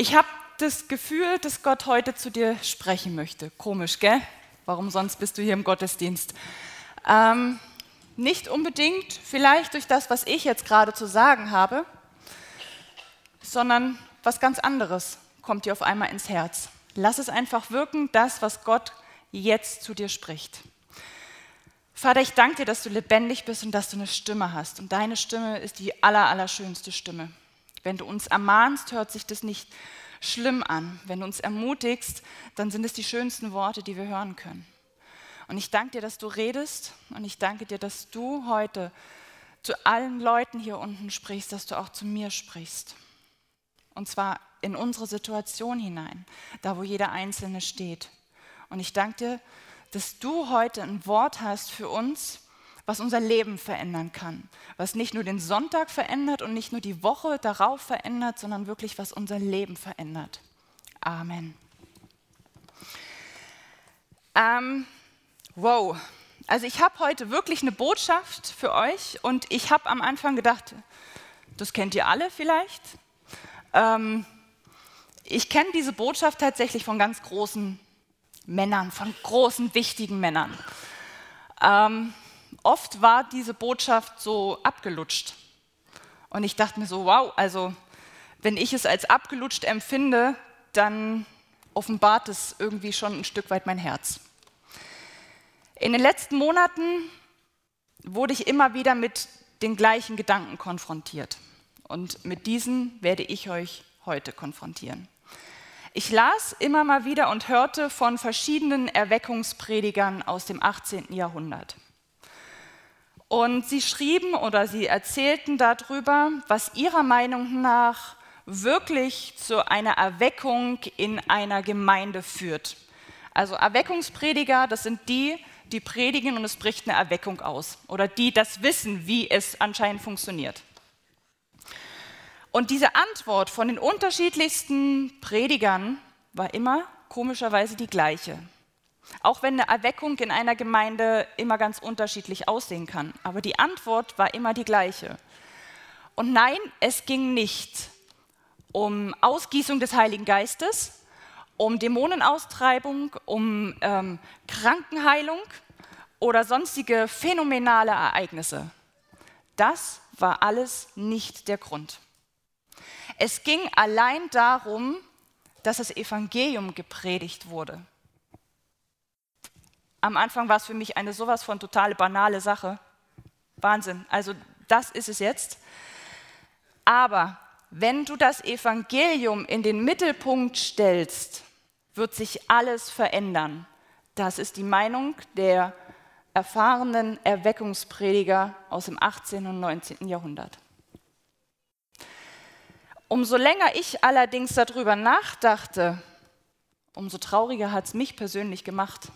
Ich habe das Gefühl, dass Gott heute zu dir sprechen möchte. Komisch, gell? Warum sonst bist du hier im Gottesdienst? Ähm, nicht unbedingt vielleicht durch das, was ich jetzt gerade zu sagen habe, sondern was ganz anderes kommt dir auf einmal ins Herz. Lass es einfach wirken, das, was Gott jetzt zu dir spricht. Vater, ich danke dir, dass du lebendig bist und dass du eine Stimme hast. Und deine Stimme ist die aller, allerschönste Stimme. Wenn du uns ermahnst, hört sich das nicht schlimm an. Wenn du uns ermutigst, dann sind es die schönsten Worte, die wir hören können. Und ich danke dir, dass du redest und ich danke dir, dass du heute zu allen Leuten hier unten sprichst, dass du auch zu mir sprichst. Und zwar in unsere Situation hinein, da wo jeder Einzelne steht. Und ich danke dir, dass du heute ein Wort hast für uns, was unser Leben verändern kann, was nicht nur den Sonntag verändert und nicht nur die Woche darauf verändert, sondern wirklich was unser Leben verändert. Amen. Ähm, wow, also ich habe heute wirklich eine Botschaft für euch und ich habe am Anfang gedacht, das kennt ihr alle vielleicht. Ähm, ich kenne diese Botschaft tatsächlich von ganz großen Männern, von großen, wichtigen Männern. Ähm, oft war diese Botschaft so abgelutscht. Und ich dachte mir so, wow, also wenn ich es als abgelutscht empfinde, dann offenbart es irgendwie schon ein Stück weit mein Herz. In den letzten Monaten wurde ich immer wieder mit den gleichen Gedanken konfrontiert. Und mit diesen werde ich euch heute konfrontieren. Ich las immer mal wieder und hörte von verschiedenen Erweckungspredigern aus dem 18. Jahrhundert. Und sie schrieben oder sie erzählten darüber, was ihrer Meinung nach wirklich zu einer Erweckung in einer Gemeinde führt. Also Erweckungsprediger, das sind die, die predigen und es bricht eine Erweckung aus oder die das wissen, wie es anscheinend funktioniert. Und diese Antwort von den unterschiedlichsten Predigern war immer komischerweise die gleiche. Auch wenn eine Erweckung in einer Gemeinde immer ganz unterschiedlich aussehen kann. Aber die Antwort war immer die gleiche. Und nein, es ging nicht um Ausgießung des Heiligen Geistes, um Dämonenaustreibung, um ähm, Krankenheilung oder sonstige phänomenale Ereignisse. Das war alles nicht der Grund. Es ging allein darum, dass das Evangelium gepredigt wurde. Am Anfang war es für mich eine sowas von totale banale Sache. Wahnsinn. Also das ist es jetzt. Aber wenn du das Evangelium in den Mittelpunkt stellst, wird sich alles verändern. Das ist die Meinung der erfahrenen Erweckungsprediger aus dem 18. und 19. Jahrhundert. Umso länger ich allerdings darüber nachdachte, umso trauriger hat es mich persönlich gemacht.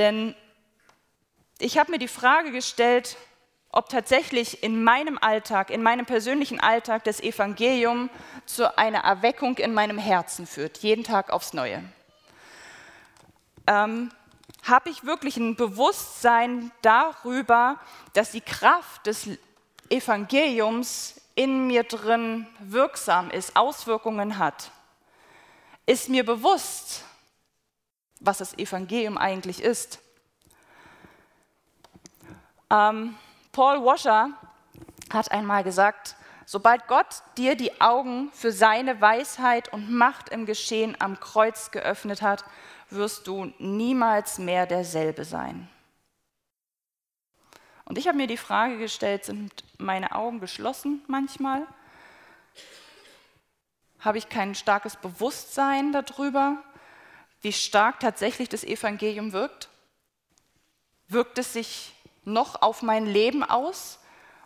Denn ich habe mir die Frage gestellt, ob tatsächlich in meinem Alltag, in meinem persönlichen Alltag das Evangelium zu einer Erweckung in meinem Herzen führt, jeden Tag aufs Neue. Ähm, habe ich wirklich ein Bewusstsein darüber, dass die Kraft des Evangeliums in mir drin wirksam ist, Auswirkungen hat? Ist mir bewusst, was das Evangelium eigentlich ist. Ähm, Paul Washer hat einmal gesagt, sobald Gott dir die Augen für seine Weisheit und Macht im Geschehen am Kreuz geöffnet hat, wirst du niemals mehr derselbe sein. Und ich habe mir die Frage gestellt, sind meine Augen geschlossen manchmal? Habe ich kein starkes Bewusstsein darüber? Wie stark tatsächlich das Evangelium wirkt? Wirkt es sich noch auf mein Leben aus?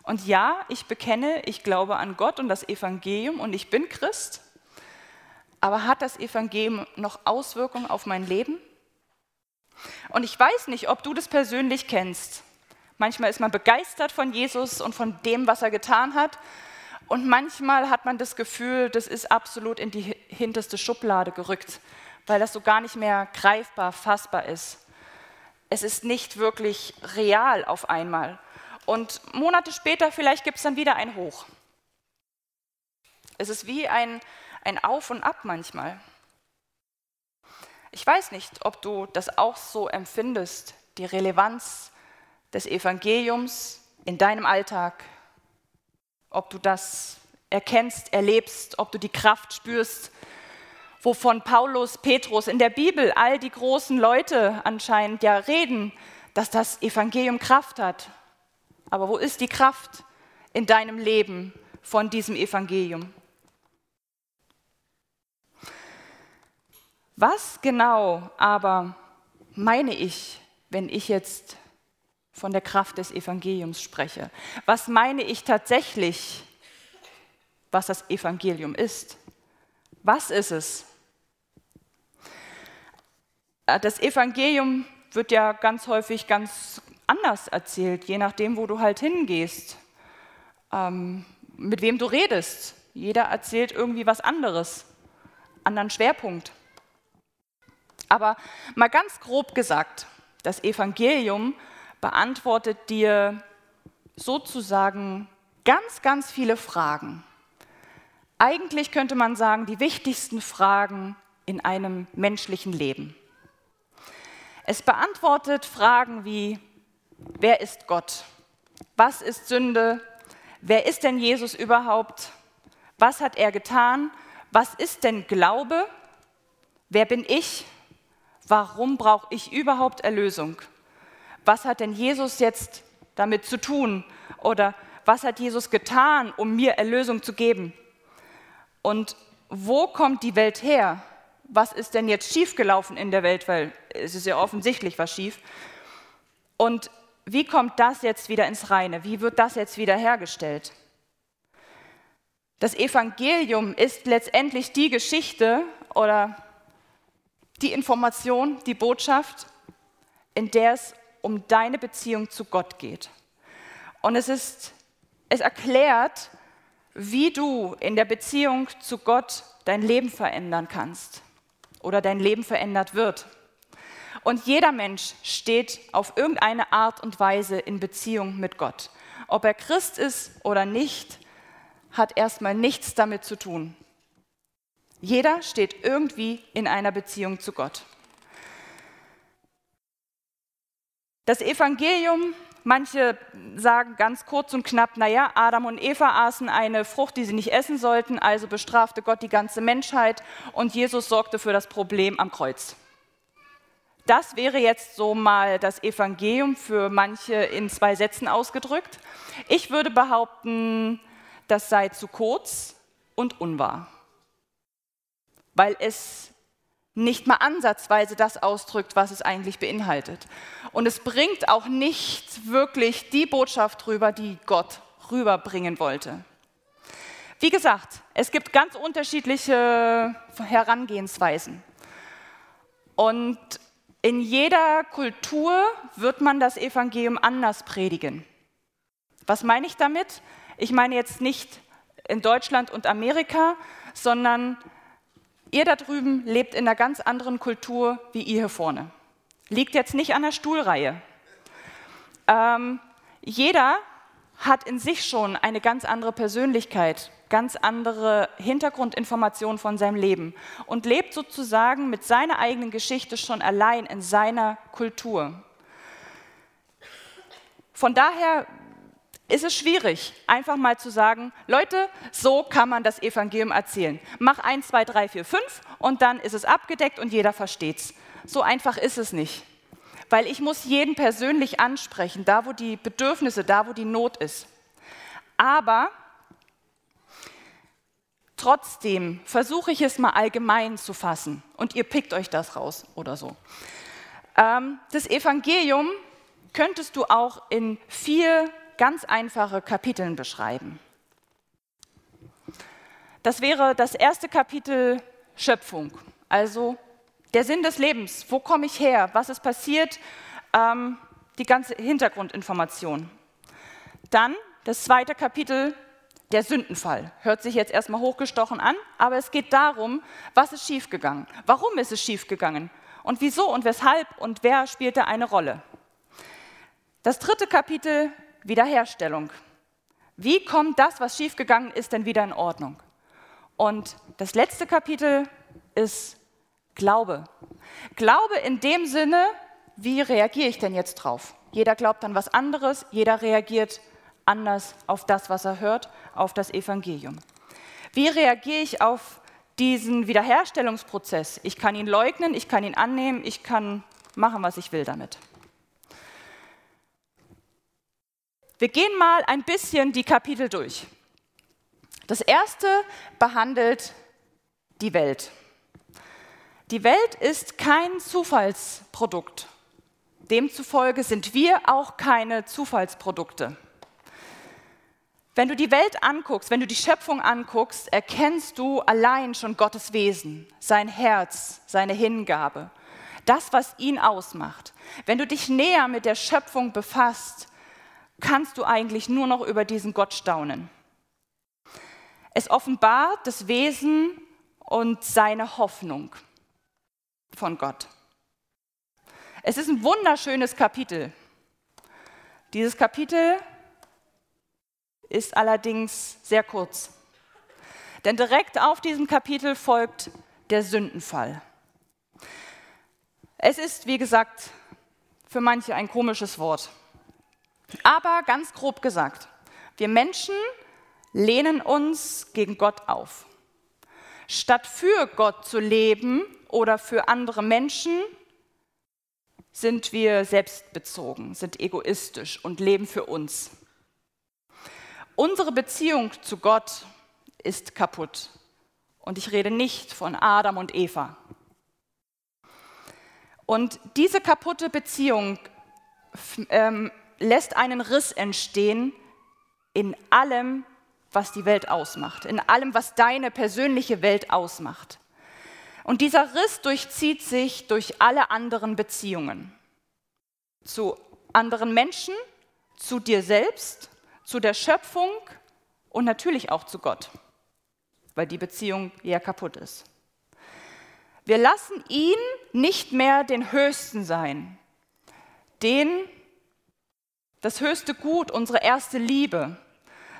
Und ja, ich bekenne, ich glaube an Gott und das Evangelium und ich bin Christ. Aber hat das Evangelium noch Auswirkungen auf mein Leben? Und ich weiß nicht, ob du das persönlich kennst. Manchmal ist man begeistert von Jesus und von dem, was er getan hat. Und manchmal hat man das Gefühl, das ist absolut in die hinterste Schublade gerückt weil das so gar nicht mehr greifbar, fassbar ist. Es ist nicht wirklich real auf einmal. Und Monate später vielleicht gibt es dann wieder ein Hoch. Es ist wie ein, ein Auf und Ab manchmal. Ich weiß nicht, ob du das auch so empfindest, die Relevanz des Evangeliums in deinem Alltag, ob du das erkennst, erlebst, ob du die Kraft spürst, wovon Paulus, Petrus in der Bibel, all die großen Leute anscheinend ja reden, dass das Evangelium Kraft hat. Aber wo ist die Kraft in deinem Leben von diesem Evangelium? Was genau aber meine ich, wenn ich jetzt von der Kraft des Evangeliums spreche? Was meine ich tatsächlich, was das Evangelium ist? Was ist es? Äh, das Evangelium wird ja ganz häufig ganz anders erzählt, je nachdem, wo du halt hingehst, ähm, mit wem du redest. Jeder erzählt irgendwie was anderes, anderen Schwerpunkt. Aber mal ganz grob gesagt, das Evangelium beantwortet dir sozusagen ganz, ganz viele Fragen. Eigentlich könnte man sagen, die wichtigsten Fragen in einem menschlichen Leben. Es beantwortet Fragen wie, wer ist Gott? Was ist Sünde? Wer ist denn Jesus überhaupt? Was hat er getan? Was ist denn Glaube? Wer bin ich? Warum brauche ich überhaupt Erlösung? Was hat denn Jesus jetzt damit zu tun? Oder was hat Jesus getan, um mir Erlösung zu geben? Und wo kommt die Welt her? Was ist denn jetzt schiefgelaufen in der Welt, weil es ist ja offensichtlich was schief. Und wie kommt das jetzt wieder ins Reine? Wie wird das jetzt wieder hergestellt? Das Evangelium ist letztendlich die Geschichte oder die Information, die Botschaft, in der es um deine Beziehung zu Gott geht. Und es ist, es erklärt, wie du in der Beziehung zu Gott dein Leben verändern kannst oder dein Leben verändert wird. Und jeder Mensch steht auf irgendeine Art und Weise in Beziehung mit Gott. Ob er Christ ist oder nicht, hat erstmal nichts damit zu tun. Jeder steht irgendwie in einer Beziehung zu Gott. Das Evangelium Manche sagen ganz kurz und knapp, naja, Adam und Eva aßen eine Frucht, die sie nicht essen sollten, also bestrafte Gott die ganze Menschheit und Jesus sorgte für das Problem am Kreuz. Das wäre jetzt so mal das Evangelium für manche in zwei Sätzen ausgedrückt. Ich würde behaupten, das sei zu kurz und unwahr, weil es nicht mal ansatzweise das ausdrückt, was es eigentlich beinhaltet. Und es bringt auch nicht wirklich die Botschaft rüber, die Gott rüberbringen wollte. Wie gesagt, es gibt ganz unterschiedliche Herangehensweisen. Und in jeder Kultur wird man das Evangelium anders predigen. Was meine ich damit? Ich meine jetzt nicht in Deutschland und Amerika, sondern Ihr da drüben lebt in einer ganz anderen Kultur wie ihr hier vorne. Liegt jetzt nicht an der Stuhlreihe. Ähm, jeder hat in sich schon eine ganz andere Persönlichkeit, ganz andere Hintergrundinformationen von seinem Leben und lebt sozusagen mit seiner eigenen Geschichte schon allein in seiner Kultur. Von daher ist es schwierig, einfach mal zu sagen, Leute, so kann man das Evangelium erzählen. Mach 1, 2, 3, 4, 5 und dann ist es abgedeckt und jeder versteht es. So einfach ist es nicht. Weil ich muss jeden persönlich ansprechen, da wo die Bedürfnisse, da wo die Not ist. Aber trotzdem versuche ich es mal allgemein zu fassen und ihr pickt euch das raus oder so. Ähm, das Evangelium könntest du auch in vier ganz einfache Kapiteln beschreiben. Das wäre das erste Kapitel Schöpfung, also der Sinn des Lebens. Wo komme ich her? Was ist passiert? Ähm, die ganze Hintergrundinformation. Dann das zweite Kapitel der Sündenfall. Hört sich jetzt erstmal hochgestochen an, aber es geht darum, was ist schiefgegangen? Warum ist es schiefgegangen? Und wieso und weshalb und wer spielt da eine Rolle? Das dritte Kapitel Wiederherstellung. Wie kommt das, was schiefgegangen ist, denn wieder in Ordnung? Und das letzte Kapitel ist Glaube. Glaube in dem Sinne, wie reagiere ich denn jetzt drauf? Jeder glaubt an was anderes, jeder reagiert anders auf das, was er hört, auf das Evangelium. Wie reagiere ich auf diesen Wiederherstellungsprozess? Ich kann ihn leugnen, ich kann ihn annehmen, ich kann machen, was ich will damit. Wir gehen mal ein bisschen die Kapitel durch. Das erste behandelt die Welt. Die Welt ist kein Zufallsprodukt. Demzufolge sind wir auch keine Zufallsprodukte. Wenn du die Welt anguckst, wenn du die Schöpfung anguckst, erkennst du allein schon Gottes Wesen, sein Herz, seine Hingabe, das, was ihn ausmacht. Wenn du dich näher mit der Schöpfung befasst, kannst du eigentlich nur noch über diesen Gott staunen. Es offenbart das Wesen und seine Hoffnung von Gott. Es ist ein wunderschönes Kapitel. Dieses Kapitel ist allerdings sehr kurz. Denn direkt auf diesem Kapitel folgt der Sündenfall. Es ist, wie gesagt, für manche ein komisches Wort. Aber ganz grob gesagt, wir Menschen lehnen uns gegen Gott auf. Statt für Gott zu leben oder für andere Menschen, sind wir selbstbezogen, sind egoistisch und leben für uns. Unsere Beziehung zu Gott ist kaputt. Und ich rede nicht von Adam und Eva. Und diese kaputte Beziehung ähm, lässt einen Riss entstehen in allem, was die Welt ausmacht, in allem, was deine persönliche Welt ausmacht. Und dieser Riss durchzieht sich durch alle anderen Beziehungen. Zu anderen Menschen, zu dir selbst, zu der Schöpfung und natürlich auch zu Gott, weil die Beziehung ja kaputt ist. Wir lassen ihn nicht mehr den Höchsten sein, den, das höchste Gut, unsere erste Liebe,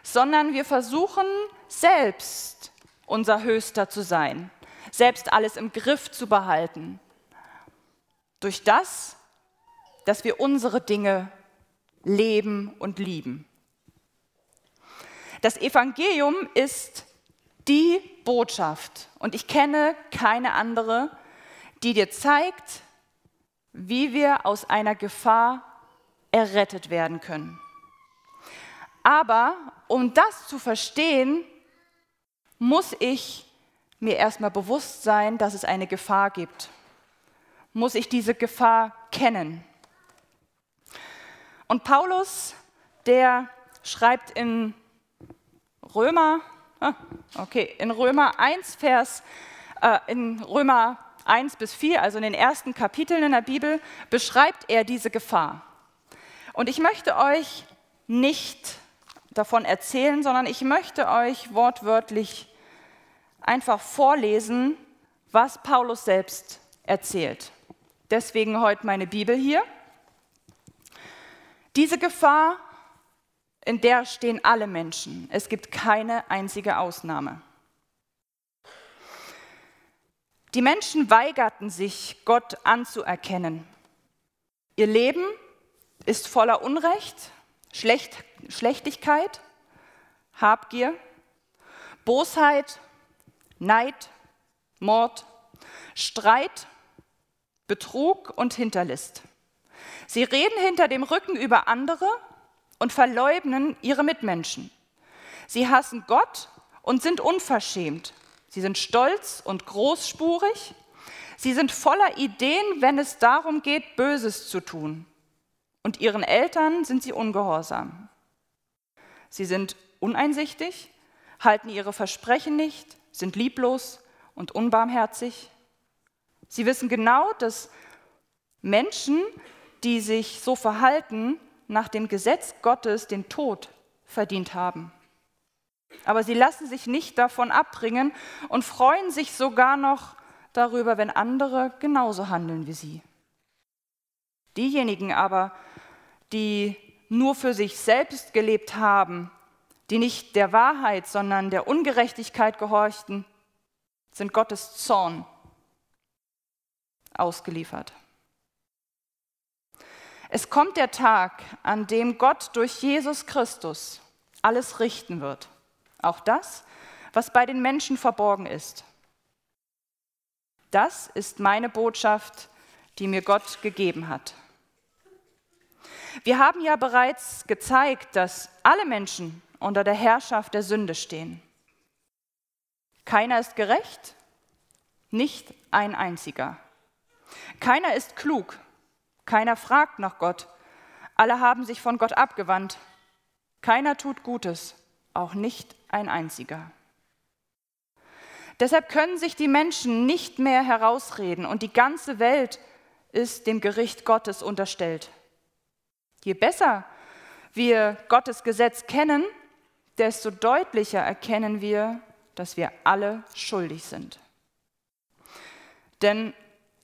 sondern wir versuchen selbst unser Höchster zu sein, selbst alles im Griff zu behalten. Durch das, dass wir unsere Dinge leben und lieben. Das Evangelium ist die Botschaft und ich kenne keine andere, die dir zeigt, wie wir aus einer Gefahr errettet werden können. Aber um das zu verstehen, muss ich mir erstmal bewusst sein, dass es eine Gefahr gibt. Muss ich diese Gefahr kennen. Und Paulus, der schreibt in Römer, ah, okay, in Römer 1, Vers, äh, in Römer 1 bis 4, also in den ersten Kapiteln in der Bibel, beschreibt er diese Gefahr. Und ich möchte euch nicht davon erzählen, sondern ich möchte euch wortwörtlich einfach vorlesen, was Paulus selbst erzählt. Deswegen heute meine Bibel hier. Diese Gefahr, in der stehen alle Menschen. Es gibt keine einzige Ausnahme. Die Menschen weigerten sich, Gott anzuerkennen. Ihr Leben ist voller Unrecht, Schlecht, Schlechtigkeit, Habgier, Bosheit, Neid, Mord, Streit, Betrug und Hinterlist. Sie reden hinter dem Rücken über andere und verleugnen ihre Mitmenschen. Sie hassen Gott und sind unverschämt. Sie sind stolz und großspurig. Sie sind voller Ideen, wenn es darum geht, Böses zu tun. Und ihren Eltern sind sie ungehorsam. Sie sind uneinsichtig, halten ihre Versprechen nicht, sind lieblos und unbarmherzig. Sie wissen genau, dass Menschen, die sich so verhalten, nach dem Gesetz Gottes den Tod verdient haben. Aber sie lassen sich nicht davon abbringen und freuen sich sogar noch darüber, wenn andere genauso handeln wie sie. Diejenigen aber, die nur für sich selbst gelebt haben, die nicht der Wahrheit, sondern der Ungerechtigkeit gehorchten, sind Gottes Zorn ausgeliefert. Es kommt der Tag, an dem Gott durch Jesus Christus alles richten wird. Auch das, was bei den Menschen verborgen ist. Das ist meine Botschaft, die mir Gott gegeben hat. Wir haben ja bereits gezeigt, dass alle Menschen unter der Herrschaft der Sünde stehen. Keiner ist gerecht, nicht ein einziger. Keiner ist klug, keiner fragt nach Gott. Alle haben sich von Gott abgewandt. Keiner tut Gutes, auch nicht ein einziger. Deshalb können sich die Menschen nicht mehr herausreden und die ganze Welt ist dem Gericht Gottes unterstellt. Je besser wir Gottes Gesetz kennen, desto deutlicher erkennen wir, dass wir alle schuldig sind. Denn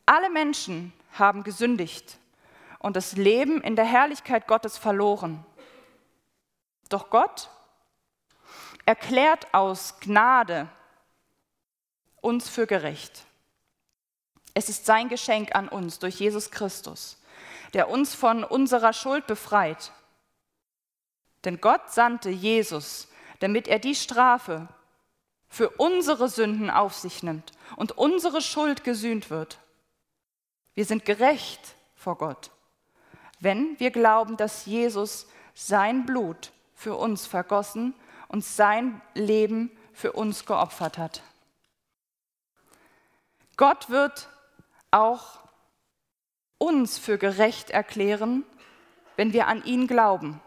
alle Menschen haben gesündigt und das Leben in der Herrlichkeit Gottes verloren. Doch Gott erklärt aus Gnade uns für gerecht. Es ist sein Geschenk an uns durch Jesus Christus, der uns von unserer Schuld befreit. Denn Gott sandte Jesus, damit er die Strafe für unsere Sünden auf sich nimmt und unsere Schuld gesühnt wird. Wir sind gerecht vor Gott wenn wir glauben, dass Jesus sein Blut für uns vergossen und sein Leben für uns geopfert hat. Gott wird auch uns für gerecht erklären, wenn wir an ihn glauben,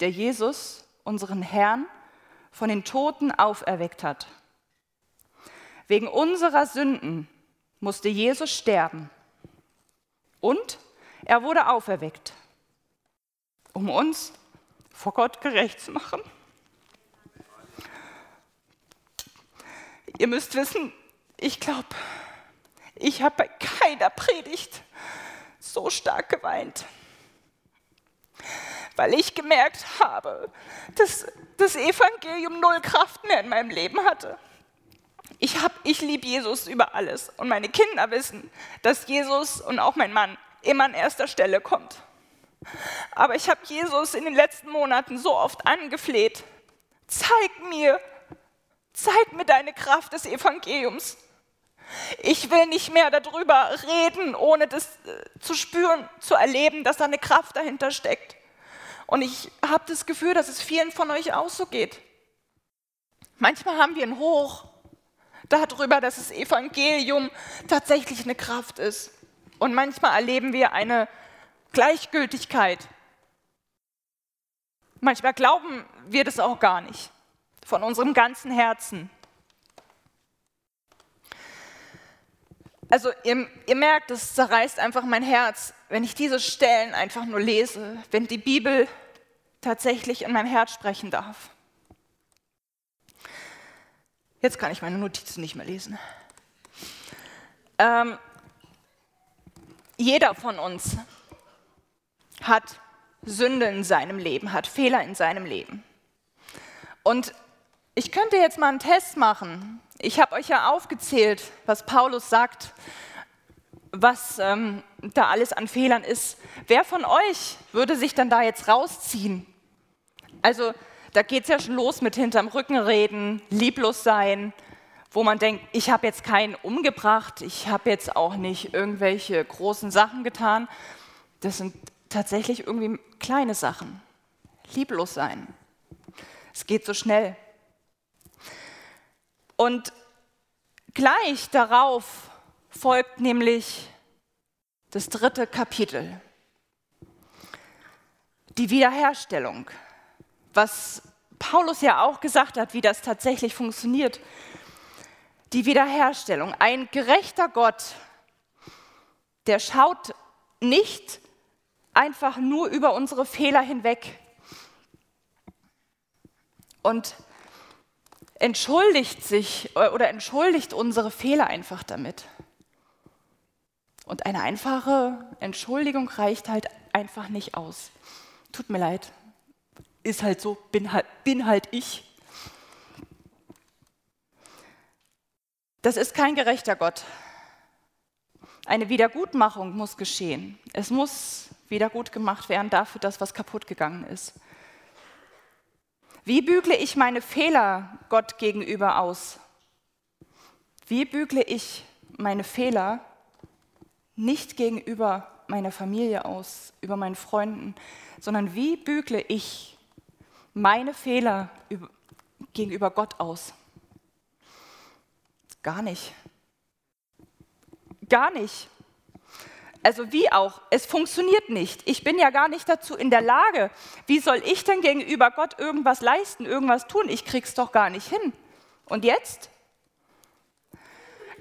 der Jesus, unseren Herrn, von den Toten auferweckt hat. Wegen unserer Sünden musste Jesus sterben und er wurde auferweckt, um uns vor Gott gerecht zu machen. Ihr müsst wissen, ich glaube, ich habe bei keiner Predigt so stark geweint, weil ich gemerkt habe, dass das Evangelium null Kraft mehr in meinem Leben hatte. Ich, ich liebe Jesus über alles und meine Kinder wissen, dass Jesus und auch mein Mann immer an erster Stelle kommt. Aber ich habe Jesus in den letzten Monaten so oft angefleht, zeig mir, zeig mir deine Kraft des Evangeliums. Ich will nicht mehr darüber reden, ohne das äh, zu spüren, zu erleben, dass da eine Kraft dahinter steckt. Und ich habe das Gefühl, dass es vielen von euch auch so geht. Manchmal haben wir ein Hoch darüber, dass das Evangelium tatsächlich eine Kraft ist. Und manchmal erleben wir eine Gleichgültigkeit. Manchmal glauben wir das auch gar nicht, von unserem ganzen Herzen. Also ihr, ihr merkt, es zerreißt einfach mein Herz, wenn ich diese Stellen einfach nur lese, wenn die Bibel tatsächlich in mein Herz sprechen darf. Jetzt kann ich meine Notizen nicht mehr lesen. Ähm, jeder von uns hat Sünde in seinem Leben, hat Fehler in seinem Leben. Und ich könnte jetzt mal einen Test machen. Ich habe euch ja aufgezählt, was Paulus sagt, was ähm, da alles an Fehlern ist. Wer von euch würde sich dann da jetzt rausziehen? Also da geht es ja schon los mit hinterm Rücken reden, lieblos sein, wo man denkt, ich habe jetzt keinen umgebracht, ich habe jetzt auch nicht irgendwelche großen Sachen getan. Das sind tatsächlich irgendwie kleine Sachen. Lieblos sein. Es geht so schnell. Und gleich darauf folgt nämlich das dritte Kapitel. Die Wiederherstellung. Was Paulus ja auch gesagt hat, wie das tatsächlich funktioniert die Wiederherstellung. Ein gerechter Gott, der schaut nicht einfach nur über unsere Fehler hinweg und entschuldigt sich oder entschuldigt unsere Fehler einfach damit. Und eine einfache Entschuldigung reicht halt einfach nicht aus. Tut mir leid. ist halt so, bin halt, bin halt ich. Das ist kein gerechter Gott. Eine Wiedergutmachung muss geschehen. Es muss wiedergut gemacht werden dafür, dass was kaputt gegangen ist. Wie bügle ich meine Fehler Gott gegenüber aus? Wie bügle ich meine Fehler nicht gegenüber meiner Familie aus, über meinen Freunden, sondern wie bügle ich meine Fehler gegenüber Gott aus? Gar nicht. Gar nicht. Also wie auch, es funktioniert nicht. Ich bin ja gar nicht dazu in der Lage. Wie soll ich denn gegenüber Gott irgendwas leisten, irgendwas tun? Ich krieg's doch gar nicht hin. Und jetzt?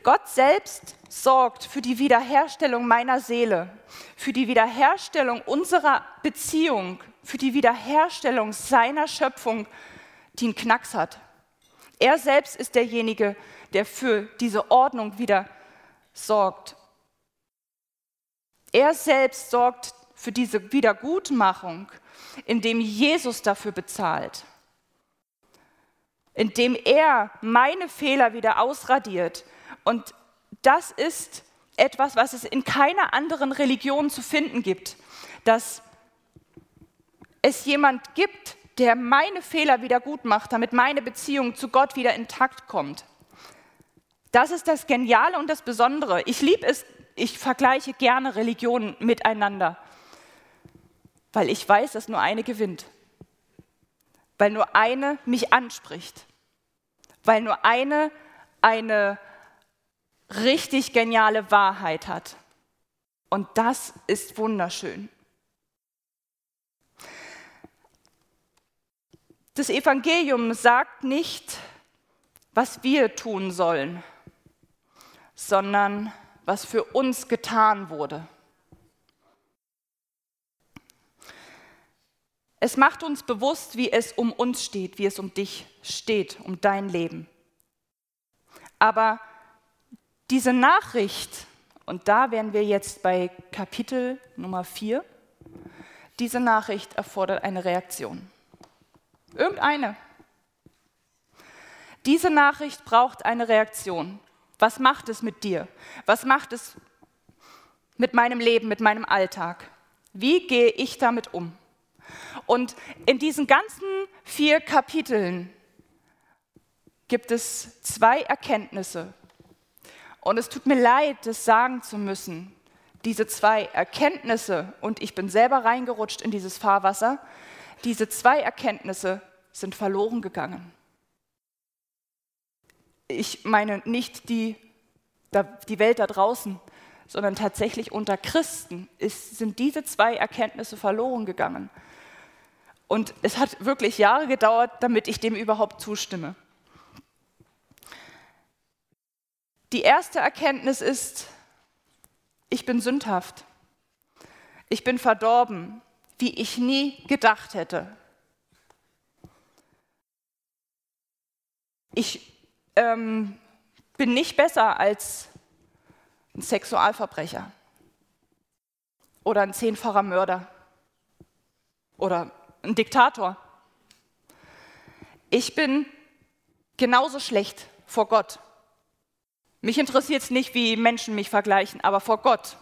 Gott selbst sorgt für die Wiederherstellung meiner Seele, für die Wiederherstellung unserer Beziehung, für die Wiederherstellung seiner Schöpfung, die einen Knacks hat. Er selbst ist derjenige, der für diese Ordnung wieder sorgt. Er selbst sorgt für diese Wiedergutmachung, indem Jesus dafür bezahlt, indem er meine Fehler wieder ausradiert. Und das ist etwas, was es in keiner anderen Religion zu finden gibt, dass es jemand gibt, der meine Fehler wieder gut macht, damit meine Beziehung zu Gott wieder intakt kommt. Das ist das Geniale und das Besondere. Ich liebe es, ich vergleiche gerne Religionen miteinander, weil ich weiß, dass nur eine gewinnt, weil nur eine mich anspricht, weil nur eine eine richtig geniale Wahrheit hat. Und das ist wunderschön. Das Evangelium sagt nicht, was wir tun sollen, sondern was für uns getan wurde. Es macht uns bewusst, wie es um uns steht, wie es um dich steht, um dein Leben. Aber diese Nachricht, und da wären wir jetzt bei Kapitel Nummer 4, diese Nachricht erfordert eine Reaktion. Irgendeine. Diese Nachricht braucht eine Reaktion. Was macht es mit dir? Was macht es mit meinem Leben, mit meinem Alltag? Wie gehe ich damit um? Und in diesen ganzen vier Kapiteln gibt es zwei Erkenntnisse. Und es tut mir leid, das sagen zu müssen. Diese zwei Erkenntnisse, und ich bin selber reingerutscht in dieses Fahrwasser, diese zwei Erkenntnisse sind verloren gegangen ich meine nicht die, die Welt da draußen, sondern tatsächlich unter Christen ist, sind diese zwei Erkenntnisse verloren gegangen. Und es hat wirklich Jahre gedauert, damit ich dem überhaupt zustimme. Die erste Erkenntnis ist, ich bin sündhaft. Ich bin verdorben, wie ich nie gedacht hätte. Ich ähm, bin nicht besser als ein Sexualverbrecher oder ein zehnfacher Mörder oder ein Diktator. Ich bin genauso schlecht vor Gott. Mich interessiert es nicht, wie Menschen mich vergleichen, aber vor Gott.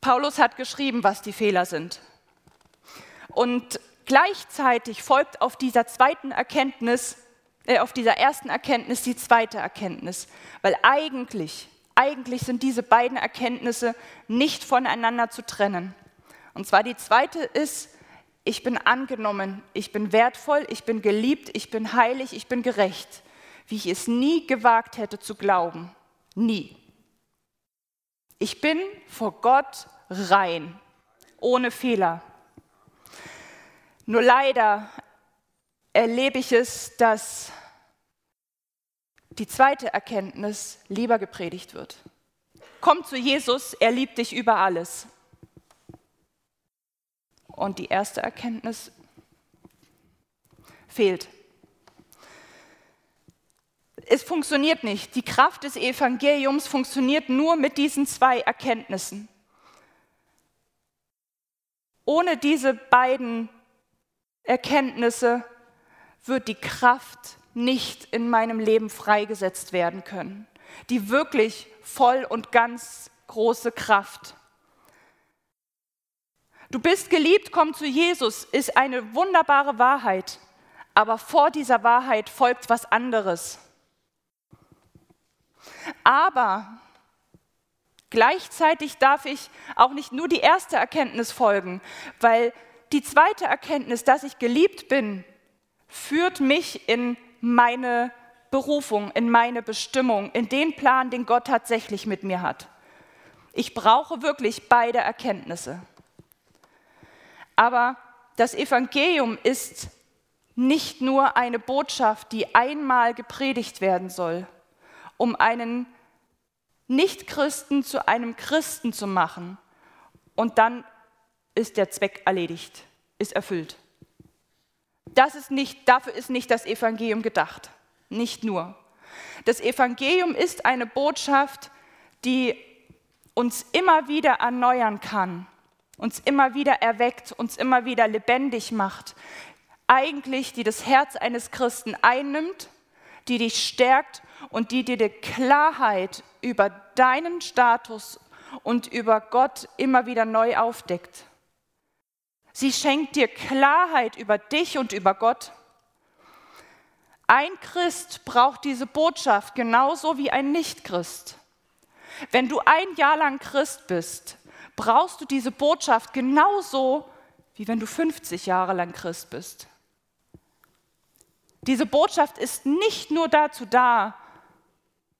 Paulus hat geschrieben, was die Fehler sind. Und gleichzeitig folgt auf dieser zweiten Erkenntnis äh, auf dieser ersten Erkenntnis die zweite Erkenntnis. Weil eigentlich, eigentlich sind diese beiden Erkenntnisse nicht voneinander zu trennen. Und zwar die zweite ist, ich bin angenommen, ich bin wertvoll, ich bin geliebt, ich bin heilig, ich bin gerecht, wie ich es nie gewagt hätte zu glauben. Nie. Ich bin vor Gott rein, ohne Fehler. Nur leider erlebe ich es, dass die zweite Erkenntnis lieber gepredigt wird. Komm zu Jesus, er liebt dich über alles. Und die erste Erkenntnis fehlt. Es funktioniert nicht. Die Kraft des Evangeliums funktioniert nur mit diesen zwei Erkenntnissen. Ohne diese beiden Erkenntnisse wird die Kraft nicht in meinem Leben freigesetzt werden können. Die wirklich voll und ganz große Kraft. Du bist geliebt, komm zu Jesus, ist eine wunderbare Wahrheit. Aber vor dieser Wahrheit folgt was anderes. Aber gleichzeitig darf ich auch nicht nur die erste Erkenntnis folgen, weil die zweite Erkenntnis, dass ich geliebt bin, führt mich in meine Berufung, in meine Bestimmung, in den Plan, den Gott tatsächlich mit mir hat. Ich brauche wirklich beide Erkenntnisse. Aber das Evangelium ist nicht nur eine Botschaft, die einmal gepredigt werden soll, um einen Nichtchristen zu einem Christen zu machen. Und dann ist der Zweck erledigt, ist erfüllt. Das ist nicht, dafür ist nicht das Evangelium gedacht. Nicht nur. Das Evangelium ist eine Botschaft, die uns immer wieder erneuern kann, uns immer wieder erweckt, uns immer wieder lebendig macht. Eigentlich, die das Herz eines Christen einnimmt, die dich stärkt und die dir die Klarheit über deinen Status und über Gott immer wieder neu aufdeckt. Sie schenkt dir Klarheit über dich und über Gott. Ein Christ braucht diese Botschaft genauso wie ein Nichtchrist. Wenn du ein Jahr lang Christ bist, brauchst du diese Botschaft genauso wie wenn du 50 Jahre lang Christ bist. Diese Botschaft ist nicht nur dazu da,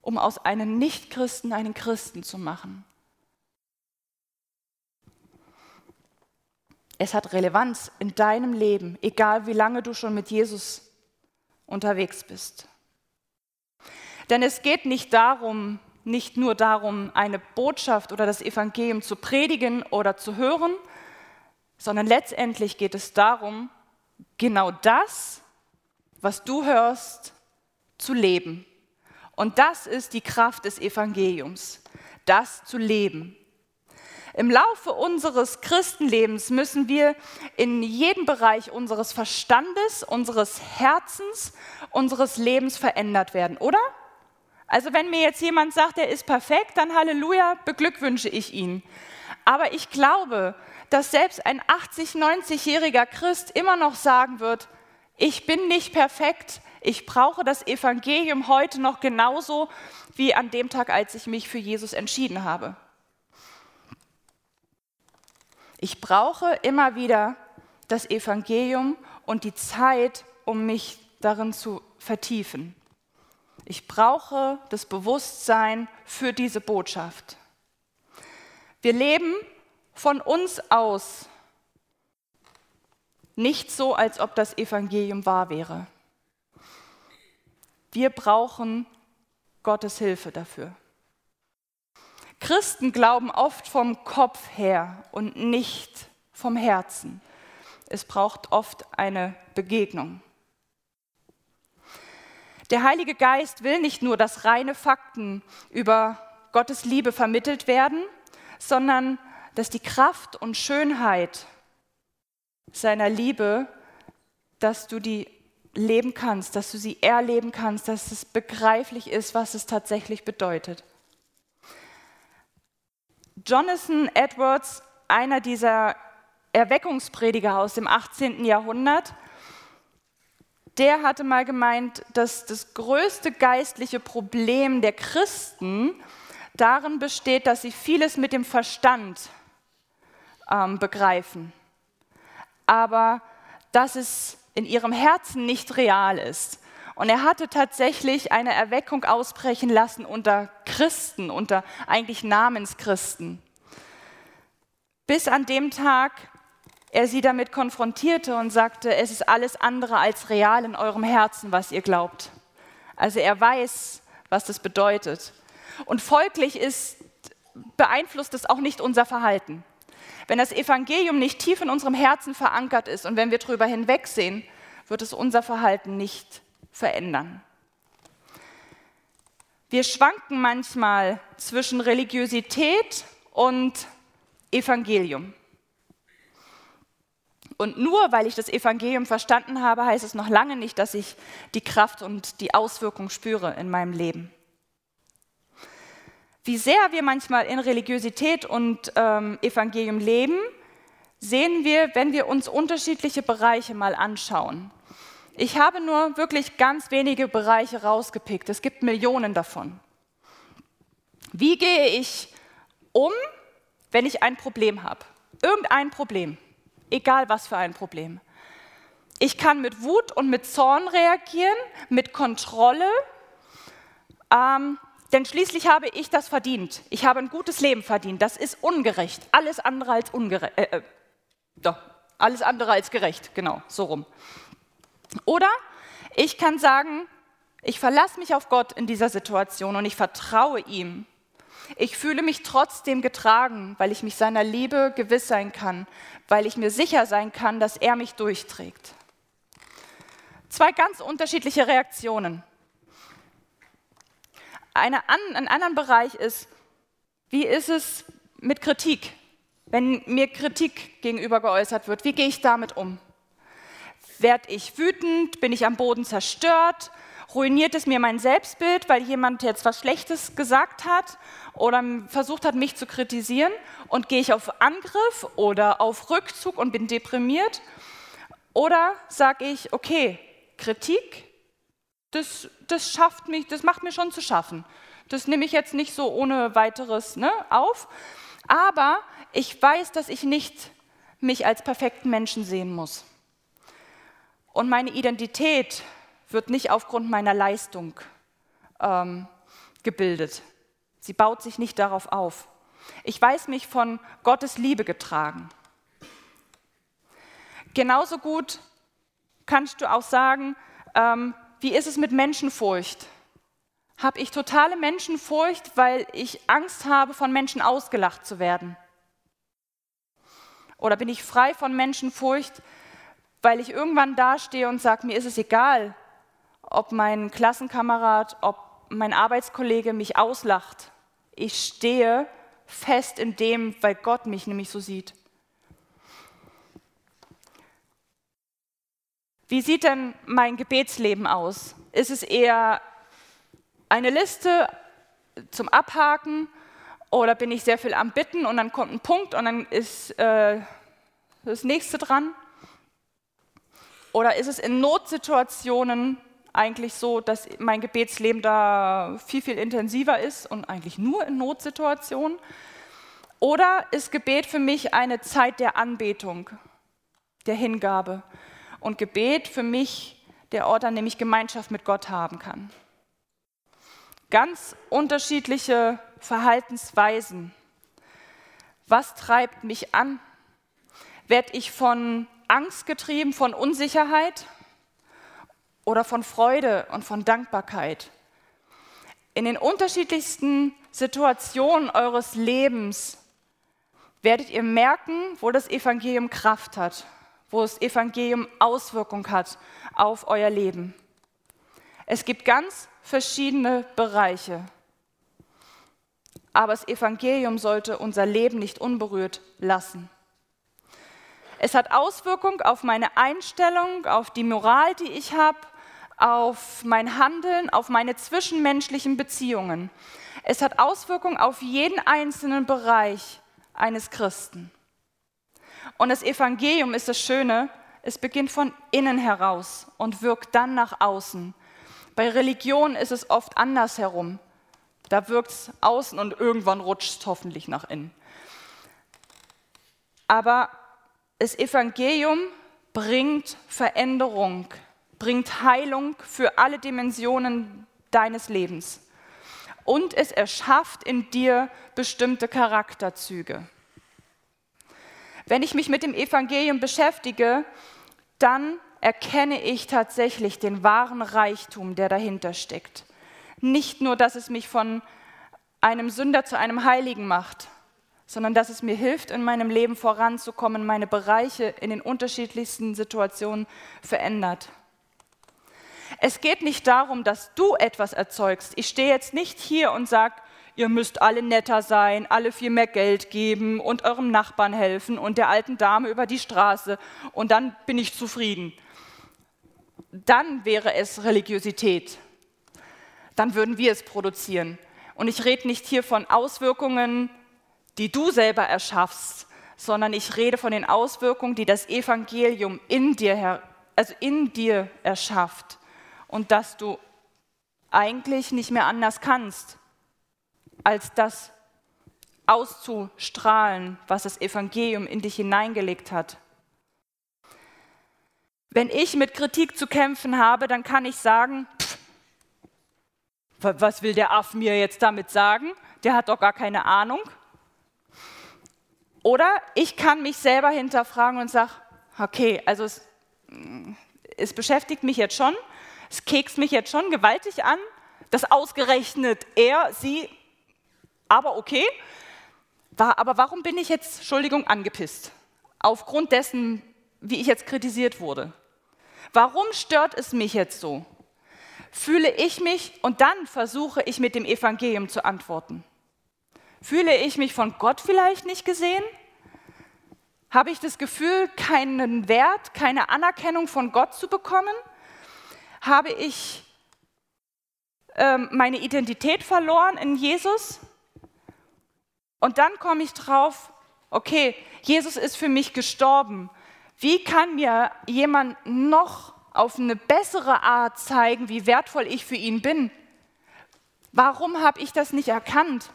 um aus einem Nichtchristen einen Christen zu machen. Es hat Relevanz in deinem Leben, egal wie lange du schon mit Jesus unterwegs bist. Denn es geht nicht darum, nicht nur darum, eine Botschaft oder das Evangelium zu predigen oder zu hören, sondern letztendlich geht es darum, genau das, was du hörst, zu leben. Und das ist die Kraft des Evangeliums, das zu leben. Im Laufe unseres Christenlebens müssen wir in jedem Bereich unseres Verstandes, unseres Herzens, unseres Lebens verändert werden, oder? Also wenn mir jetzt jemand sagt, er ist perfekt, dann Halleluja, beglückwünsche ich ihn. Aber ich glaube, dass selbst ein 80, 90-jähriger Christ immer noch sagen wird, ich bin nicht perfekt, ich brauche das Evangelium heute noch genauso wie an dem Tag, als ich mich für Jesus entschieden habe. Ich brauche immer wieder das Evangelium und die Zeit, um mich darin zu vertiefen. Ich brauche das Bewusstsein für diese Botschaft. Wir leben von uns aus nicht so, als ob das Evangelium wahr wäre. Wir brauchen Gottes Hilfe dafür. Christen glauben oft vom Kopf her und nicht vom Herzen. Es braucht oft eine Begegnung. Der Heilige Geist will nicht nur, dass reine Fakten über Gottes Liebe vermittelt werden, sondern dass die Kraft und Schönheit seiner Liebe, dass du die leben kannst, dass du sie erleben kannst, dass es begreiflich ist, was es tatsächlich bedeutet. Jonathan Edwards, einer dieser Erweckungsprediger aus dem 18. Jahrhundert, der hatte mal gemeint, dass das größte geistliche Problem der Christen darin besteht, dass sie vieles mit dem Verstand ähm, begreifen, aber dass es in ihrem Herzen nicht real ist. Und er hatte tatsächlich eine Erweckung ausbrechen lassen unter Christen, unter eigentlich Namenschristen. Bis an dem Tag er sie damit konfrontierte und sagte, es ist alles andere als real in eurem Herzen, was ihr glaubt. Also er weiß, was das bedeutet. Und folglich ist, beeinflusst es auch nicht unser Verhalten. Wenn das Evangelium nicht tief in unserem Herzen verankert ist und wenn wir darüber hinwegsehen, wird es unser Verhalten nicht verändern. Wir schwanken manchmal zwischen Religiosität und Evangelium. Und nur weil ich das Evangelium verstanden habe, heißt es noch lange nicht, dass ich die Kraft und die Auswirkung spüre in meinem Leben. Wie sehr wir manchmal in Religiosität und ähm, Evangelium leben, sehen wir, wenn wir uns unterschiedliche Bereiche mal anschauen. Ich habe nur wirklich ganz wenige Bereiche rausgepickt. Es gibt Millionen davon. Wie gehe ich um, wenn ich ein Problem habe? Irgendein Problem, egal was für ein Problem. Ich kann mit Wut und mit Zorn reagieren, mit Kontrolle, ähm, denn schließlich habe ich das verdient. Ich habe ein gutes Leben verdient. Das ist ungerecht. Alles andere als ungerecht. Äh, äh, doch, alles andere als gerecht. Genau, so rum. Oder ich kann sagen, ich verlasse mich auf Gott in dieser Situation und ich vertraue ihm. Ich fühle mich trotzdem getragen, weil ich mich seiner Liebe gewiss sein kann, weil ich mir sicher sein kann, dass er mich durchträgt. Zwei ganz unterschiedliche Reaktionen. Eine, ein anderer Bereich ist, wie ist es mit Kritik? Wenn mir Kritik gegenüber geäußert wird, wie gehe ich damit um? Werde ich wütend? Bin ich am Boden zerstört? Ruiniert es mir mein Selbstbild, weil jemand jetzt was Schlechtes gesagt hat oder versucht hat, mich zu kritisieren? Und gehe ich auf Angriff oder auf Rückzug und bin deprimiert? Oder sage ich, okay, Kritik, das, das schafft mich, das macht mir schon zu schaffen. Das nehme ich jetzt nicht so ohne weiteres ne, auf. Aber ich weiß, dass ich nicht mich als perfekten Menschen sehen muss. Und meine Identität wird nicht aufgrund meiner Leistung ähm, gebildet. Sie baut sich nicht darauf auf. Ich weiß mich von Gottes Liebe getragen. Genauso gut kannst du auch sagen, ähm, wie ist es mit Menschenfurcht? Habe ich totale Menschenfurcht, weil ich Angst habe, von Menschen ausgelacht zu werden? Oder bin ich frei von Menschenfurcht, weil ich irgendwann dastehe und sage, mir ist es egal, ob mein Klassenkamerad, ob mein Arbeitskollege mich auslacht. Ich stehe fest in dem, weil Gott mich nämlich so sieht. Wie sieht denn mein Gebetsleben aus? Ist es eher eine Liste zum Abhaken oder bin ich sehr viel am Bitten und dann kommt ein Punkt und dann ist äh, das nächste dran? Oder ist es in Notsituationen eigentlich so, dass mein Gebetsleben da viel, viel intensiver ist und eigentlich nur in Notsituationen? Oder ist Gebet für mich eine Zeit der Anbetung, der Hingabe? Und Gebet für mich der Ort, an dem ich Gemeinschaft mit Gott haben kann. Ganz unterschiedliche Verhaltensweisen. Was treibt mich an? Werde ich von Angst getrieben, von Unsicherheit oder von Freude und von Dankbarkeit. In den unterschiedlichsten Situationen eures Lebens werdet ihr merken, wo das Evangelium Kraft hat, wo das Evangelium Auswirkung hat auf euer Leben. Es gibt ganz verschiedene Bereiche, aber das Evangelium sollte unser Leben nicht unberührt lassen. Es hat Auswirkungen auf meine Einstellung, auf die Moral, die ich habe, auf mein Handeln, auf meine zwischenmenschlichen Beziehungen. Es hat Auswirkungen auf jeden einzelnen Bereich eines Christen. Und das Evangelium ist das Schöne, es beginnt von innen heraus und wirkt dann nach außen. Bei Religion ist es oft andersherum. Da wirkt es außen und irgendwann rutscht es hoffentlich nach innen. Aber das Evangelium bringt Veränderung, bringt Heilung für alle Dimensionen deines Lebens. Und es erschafft in dir bestimmte Charakterzüge. Wenn ich mich mit dem Evangelium beschäftige, dann erkenne ich tatsächlich den wahren Reichtum, der dahinter steckt. Nicht nur, dass es mich von einem Sünder zu einem Heiligen macht, sondern dass es mir hilft, in meinem Leben voranzukommen, meine Bereiche in den unterschiedlichsten Situationen verändert. Es geht nicht darum, dass du etwas erzeugst. Ich stehe jetzt nicht hier und sage, ihr müsst alle netter sein, alle viel mehr Geld geben und eurem Nachbarn helfen und der alten Dame über die Straße und dann bin ich zufrieden. Dann wäre es Religiosität. Dann würden wir es produzieren. Und ich rede nicht hier von Auswirkungen, die du selber erschaffst, sondern ich rede von den Auswirkungen, die das Evangelium in dir, also in dir erschafft und dass du eigentlich nicht mehr anders kannst, als das auszustrahlen, was das Evangelium in dich hineingelegt hat. Wenn ich mit Kritik zu kämpfen habe, dann kann ich sagen, pff, was will der Aff mir jetzt damit sagen? Der hat doch gar keine Ahnung. Oder ich kann mich selber hinterfragen und sage, okay, also es, es beschäftigt mich jetzt schon, es kekst mich jetzt schon gewaltig an, dass ausgerechnet er, sie, aber okay. Aber warum bin ich jetzt, Entschuldigung, angepisst? Aufgrund dessen, wie ich jetzt kritisiert wurde. Warum stört es mich jetzt so? Fühle ich mich und dann versuche ich mit dem Evangelium zu antworten. Fühle ich mich von Gott vielleicht nicht gesehen? Habe ich das Gefühl, keinen Wert, keine Anerkennung von Gott zu bekommen? Habe ich ähm, meine Identität verloren in Jesus? Und dann komme ich drauf, okay, Jesus ist für mich gestorben. Wie kann mir jemand noch auf eine bessere Art zeigen, wie wertvoll ich für ihn bin? Warum habe ich das nicht erkannt?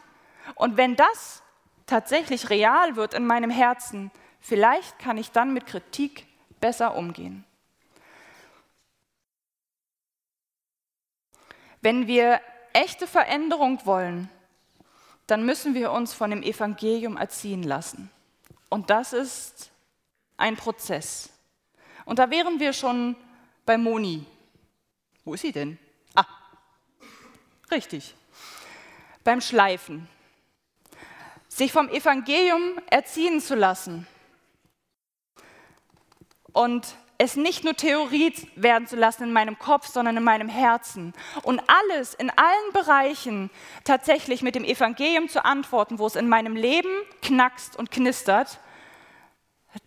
Und wenn das tatsächlich real wird in meinem Herzen, vielleicht kann ich dann mit Kritik besser umgehen. Wenn wir echte Veränderung wollen, dann müssen wir uns von dem Evangelium erziehen lassen. Und das ist ein Prozess. Und da wären wir schon bei Moni. Wo ist sie denn? Ah, richtig. Beim Schleifen. Sich vom Evangelium erziehen zu lassen. Und es nicht nur Theorie werden zu lassen in meinem Kopf, sondern in meinem Herzen. Und alles in allen Bereichen tatsächlich mit dem Evangelium zu antworten, wo es in meinem Leben knackst und knistert,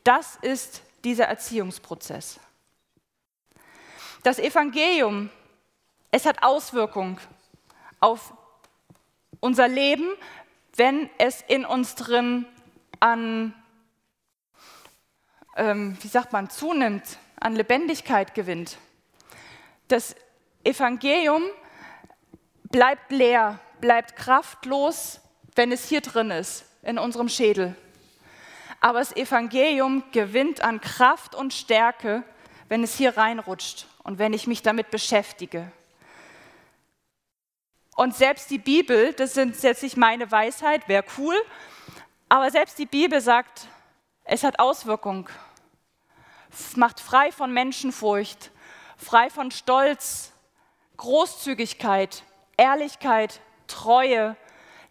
das ist dieser Erziehungsprozess. Das Evangelium, es hat Auswirkungen auf unser Leben, wenn es in uns drin an, ähm, wie sagt man, zunimmt, an Lebendigkeit gewinnt. Das Evangelium bleibt leer, bleibt kraftlos, wenn es hier drin ist, in unserem Schädel. Aber das Evangelium gewinnt an Kraft und Stärke, wenn es hier reinrutscht und wenn ich mich damit beschäftige. Und selbst die Bibel, das ist jetzt nicht meine Weisheit, wäre cool, aber selbst die Bibel sagt, es hat Auswirkungen macht frei von Menschenfurcht, frei von Stolz, Großzügigkeit, Ehrlichkeit, Treue,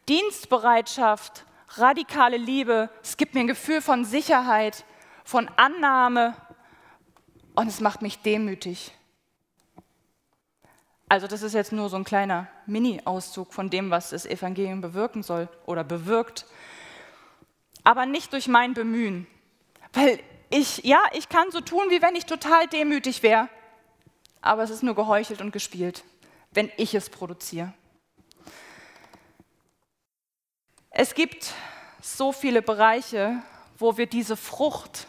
Dienstbereitschaft, radikale Liebe. Es gibt mir ein Gefühl von Sicherheit, von Annahme und es macht mich demütig. Also das ist jetzt nur so ein kleiner Mini-Auszug von dem, was das Evangelium bewirken soll oder bewirkt. Aber nicht durch mein Bemühen, weil ich, ja, ich kann so tun, wie wenn ich total demütig wäre, aber es ist nur geheuchelt und gespielt, wenn ich es produziere. Es gibt so viele Bereiche, wo wir diese Frucht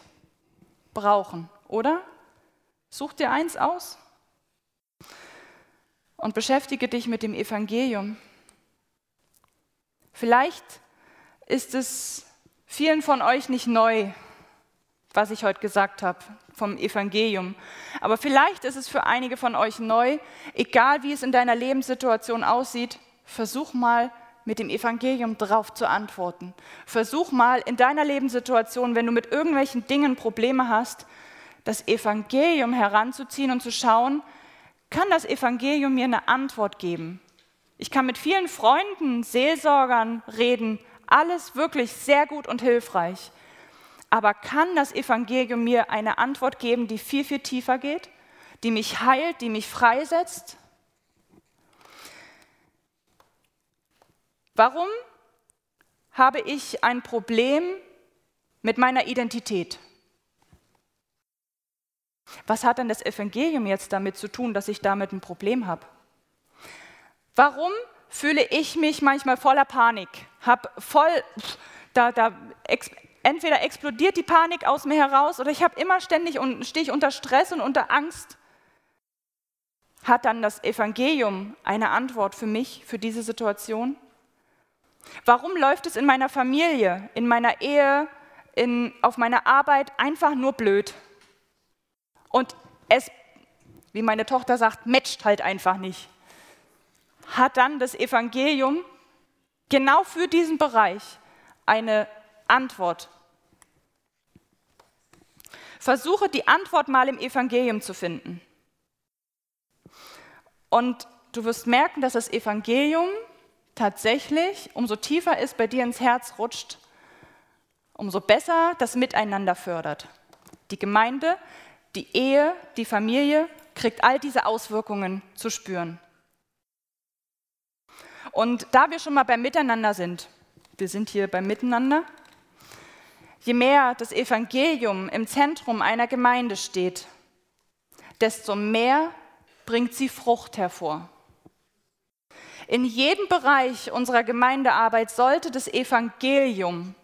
brauchen, oder? Such dir eins aus und beschäftige dich mit dem Evangelium. Vielleicht ist es vielen von euch nicht neu, was ich heute gesagt habe vom Evangelium. Aber vielleicht ist es für einige von euch neu, egal wie es in deiner Lebenssituation aussieht, versuch mal mit dem Evangelium darauf zu antworten. Versuch mal in deiner Lebenssituation, wenn du mit irgendwelchen Dingen Probleme hast, das Evangelium heranzuziehen und zu schauen, kann das Evangelium mir eine Antwort geben? Ich kann mit vielen Freunden, Seelsorgern reden, alles wirklich sehr gut und hilfreich. Aber kann das Evangelium mir eine Antwort geben, die viel, viel tiefer geht, die mich heilt, die mich freisetzt? Warum habe ich ein Problem mit meiner Identität? Was hat denn das Evangelium jetzt damit zu tun, dass ich damit ein Problem habe? Warum fühle ich mich manchmal voller Panik? Hab voll, da, da ex, entweder explodiert die Panik aus mir heraus oder ich habe immer ständig und stehe ich unter Stress und unter Angst. Hat dann das Evangelium eine Antwort für mich, für diese Situation? Warum läuft es in meiner Familie, in meiner Ehe, in, auf meiner Arbeit einfach nur blöd? Und es, wie meine Tochter sagt, matcht halt einfach nicht. Hat dann das Evangelium genau für diesen Bereich eine Antwort. Versuche die Antwort mal im Evangelium zu finden. Und du wirst merken, dass das Evangelium tatsächlich, umso tiefer es bei dir ins Herz rutscht, umso besser das Miteinander fördert. Die Gemeinde, die Ehe, die Familie kriegt all diese Auswirkungen zu spüren. Und da wir schon mal beim Miteinander sind, wir sind hier beim Miteinander, je mehr das Evangelium im Zentrum einer Gemeinde steht, desto mehr bringt sie Frucht hervor. In jedem Bereich unserer Gemeindearbeit sollte das Evangelium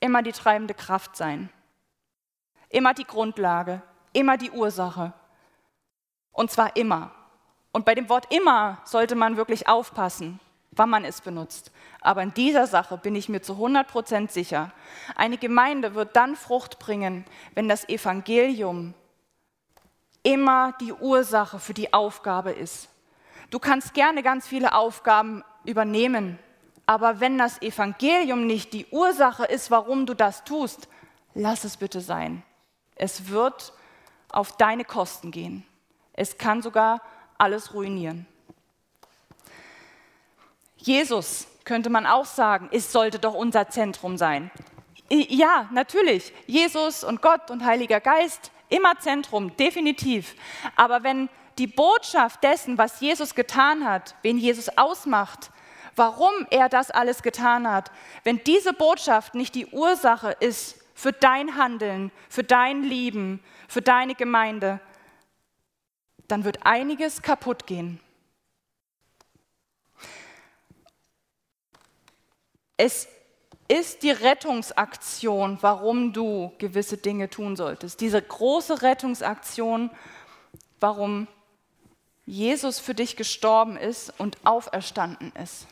immer die treibende Kraft sein, immer die Grundlage, immer die Ursache. Und zwar immer. Und bei dem Wort immer sollte man wirklich aufpassen, wann man es benutzt. Aber in dieser Sache bin ich mir zu 100 Prozent sicher. Eine Gemeinde wird dann Frucht bringen, wenn das Evangelium immer die Ursache für die Aufgabe ist. Du kannst gerne ganz viele Aufgaben übernehmen, aber wenn das Evangelium nicht die Ursache ist, warum du das tust, lass es bitte sein. Es wird auf deine Kosten gehen. Es kann sogar alles ruinieren. Jesus, könnte man auch sagen, es sollte doch unser Zentrum sein. Ja, natürlich. Jesus und Gott und Heiliger Geist, immer Zentrum, definitiv. Aber wenn die Botschaft dessen, was Jesus getan hat, wen Jesus ausmacht, warum er das alles getan hat, wenn diese Botschaft nicht die Ursache ist für dein Handeln, für dein Lieben, für deine Gemeinde, dann wird einiges kaputt gehen. Es ist die Rettungsaktion, warum du gewisse Dinge tun solltest. Diese große Rettungsaktion, warum Jesus für dich gestorben ist und auferstanden ist.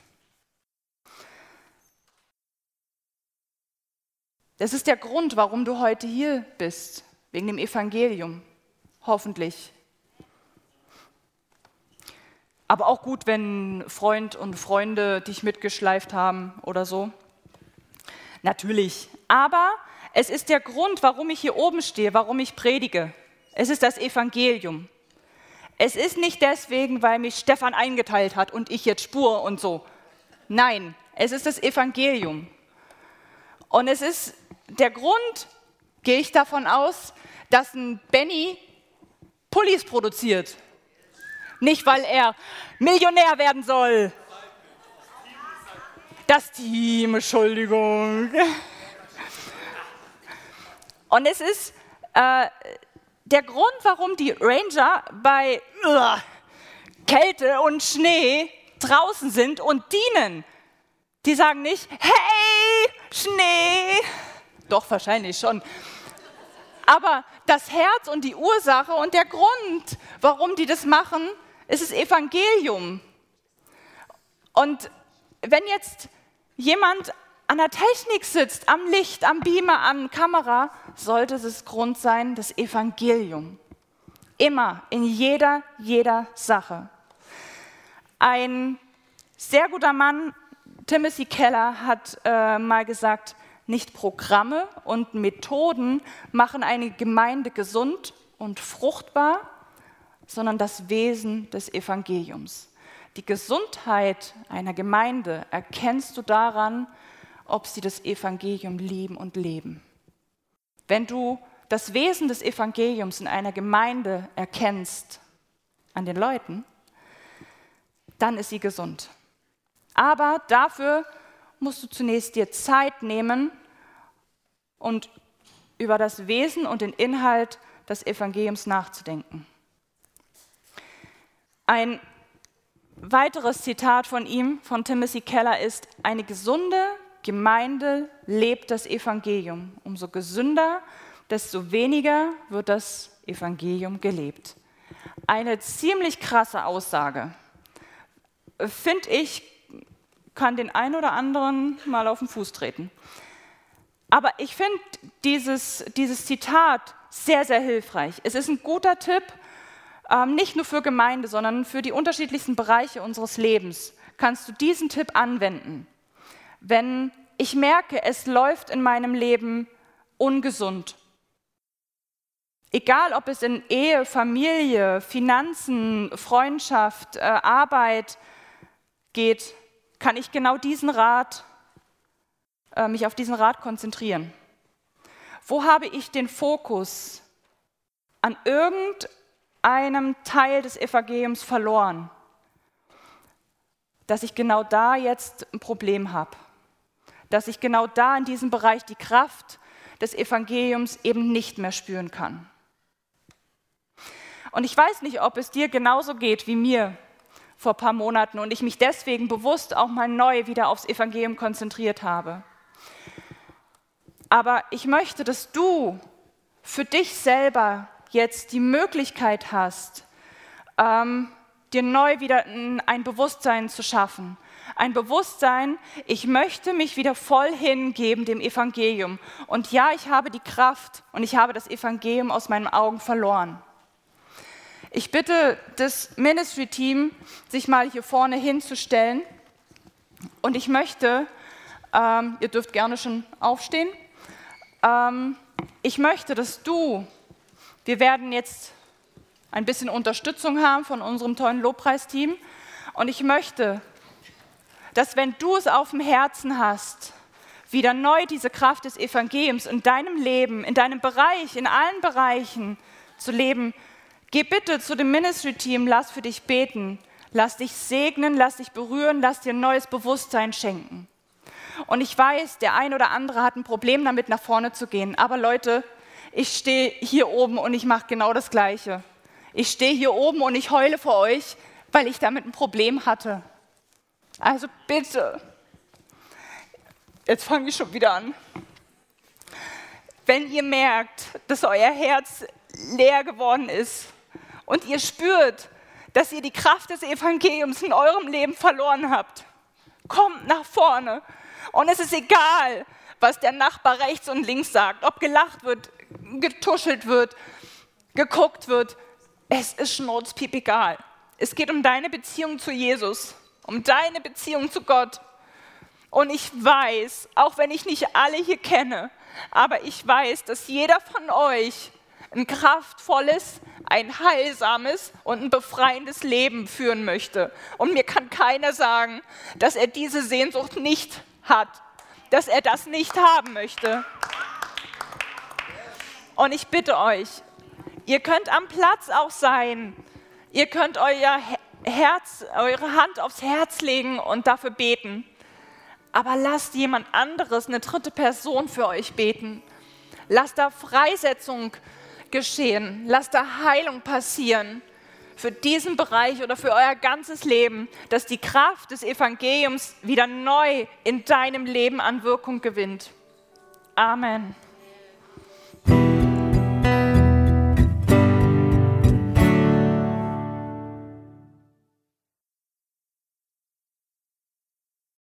Das ist der Grund, warum du heute hier bist, wegen dem Evangelium, hoffentlich. Aber auch gut, wenn Freund und Freunde dich mitgeschleift haben oder so. Natürlich. Aber es ist der Grund, warum ich hier oben stehe, warum ich predige. Es ist das Evangelium. Es ist nicht deswegen, weil mich Stefan eingeteilt hat und ich jetzt spur und so. Nein, es ist das Evangelium. Und es ist der Grund, gehe ich davon aus, dass ein Benny Pullis produziert. Nicht, weil er Millionär werden soll. Das Team, Entschuldigung. Und es ist äh, der Grund, warum die Ranger bei uh, Kälte und Schnee draußen sind und dienen. Die sagen nicht, hey, Schnee. Doch, wahrscheinlich schon. Aber das Herz und die Ursache und der Grund, warum die das machen, ist das Evangelium. Und wenn jetzt jemand an der Technik sitzt, am Licht, am Beamer, an Kamera, sollte es Grund sein, das Evangelium. Immer, in jeder, jeder Sache. Ein sehr guter Mann, Timothy Keller, hat äh, mal gesagt, nicht Programme und Methoden machen eine Gemeinde gesund und fruchtbar, sondern das Wesen des Evangeliums. Die Gesundheit einer Gemeinde erkennst du daran, ob sie das Evangelium lieben und leben. Wenn du das Wesen des Evangeliums in einer Gemeinde erkennst, an den Leuten, dann ist sie gesund. Aber dafür musst du zunächst dir Zeit nehmen und über das Wesen und den Inhalt des Evangeliums nachzudenken. Ein weiteres Zitat von ihm, von Timothy Keller, ist, eine gesunde Gemeinde lebt das Evangelium. Umso gesünder, desto weniger wird das Evangelium gelebt. Eine ziemlich krasse Aussage. Finde ich, kann den einen oder anderen mal auf den Fuß treten. Aber ich finde dieses, dieses Zitat sehr, sehr hilfreich. Es ist ein guter Tipp, ähm, nicht nur für Gemeinde, sondern für die unterschiedlichsten Bereiche unseres Lebens. Kannst du diesen Tipp anwenden? Wenn ich merke, es läuft in meinem Leben ungesund, egal ob es in Ehe, Familie, Finanzen, Freundschaft, äh, Arbeit geht, kann ich genau diesen Rat, äh, mich auf diesen Rat konzentrieren. Wo habe ich den Fokus an irgendeinem Teil des Evangeliums verloren, dass ich genau da jetzt ein Problem habe, dass ich genau da in diesem Bereich die Kraft des Evangeliums eben nicht mehr spüren kann. Und ich weiß nicht, ob es dir genauso geht wie mir vor ein paar Monaten und ich mich deswegen bewusst auch mal neu wieder aufs Evangelium konzentriert habe. Aber ich möchte, dass du für dich selber jetzt die Möglichkeit hast, ähm, dir neu wieder ein Bewusstsein zu schaffen. Ein Bewusstsein, ich möchte mich wieder voll hingeben dem Evangelium. Und ja, ich habe die Kraft und ich habe das Evangelium aus meinen Augen verloren. Ich bitte das Ministry-Team, sich mal hier vorne hinzustellen. Und ich möchte, ähm, ihr dürft gerne schon aufstehen, ähm, ich möchte, dass du, wir werden jetzt ein bisschen Unterstützung haben von unserem tollen Lobpreisteam. Und ich möchte, dass wenn du es auf dem Herzen hast, wieder neu diese Kraft des Evangeliums in deinem Leben, in deinem Bereich, in allen Bereichen zu leben, geh bitte zu dem Ministry-Team, lass für dich beten, lass dich segnen, lass dich berühren, lass dir ein neues Bewusstsein schenken. Und ich weiß, der ein oder andere hat ein Problem damit, nach vorne zu gehen. Aber Leute, ich stehe hier oben und ich mache genau das Gleiche. Ich stehe hier oben und ich heule vor euch, weil ich damit ein Problem hatte. Also bitte, jetzt fange ich schon wieder an. Wenn ihr merkt, dass euer Herz leer geworden ist und ihr spürt, dass ihr die Kraft des Evangeliums in eurem Leben verloren habt, kommt nach vorne und es ist egal, was der Nachbar rechts und links sagt, ob gelacht wird, getuschelt wird, geguckt wird. Es ist schnurzpiep egal. Es geht um deine Beziehung zu Jesus, um deine Beziehung zu Gott. Und ich weiß, auch wenn ich nicht alle hier kenne, aber ich weiß, dass jeder von euch ein kraftvolles, ein heilsames und ein befreiendes Leben führen möchte. Und mir kann keiner sagen, dass er diese Sehnsucht nicht hat, dass er das nicht haben möchte. Und ich bitte euch, ihr könnt am Platz auch sein. Ihr könnt euer Herz, eure Hand aufs Herz legen und dafür beten. Aber lasst jemand anderes, eine dritte Person für euch beten. Lasst da Freisetzung geschehen. Lasst da Heilung passieren für diesen Bereich oder für euer ganzes Leben, dass die Kraft des Evangeliums wieder neu in deinem Leben an Wirkung gewinnt. Amen.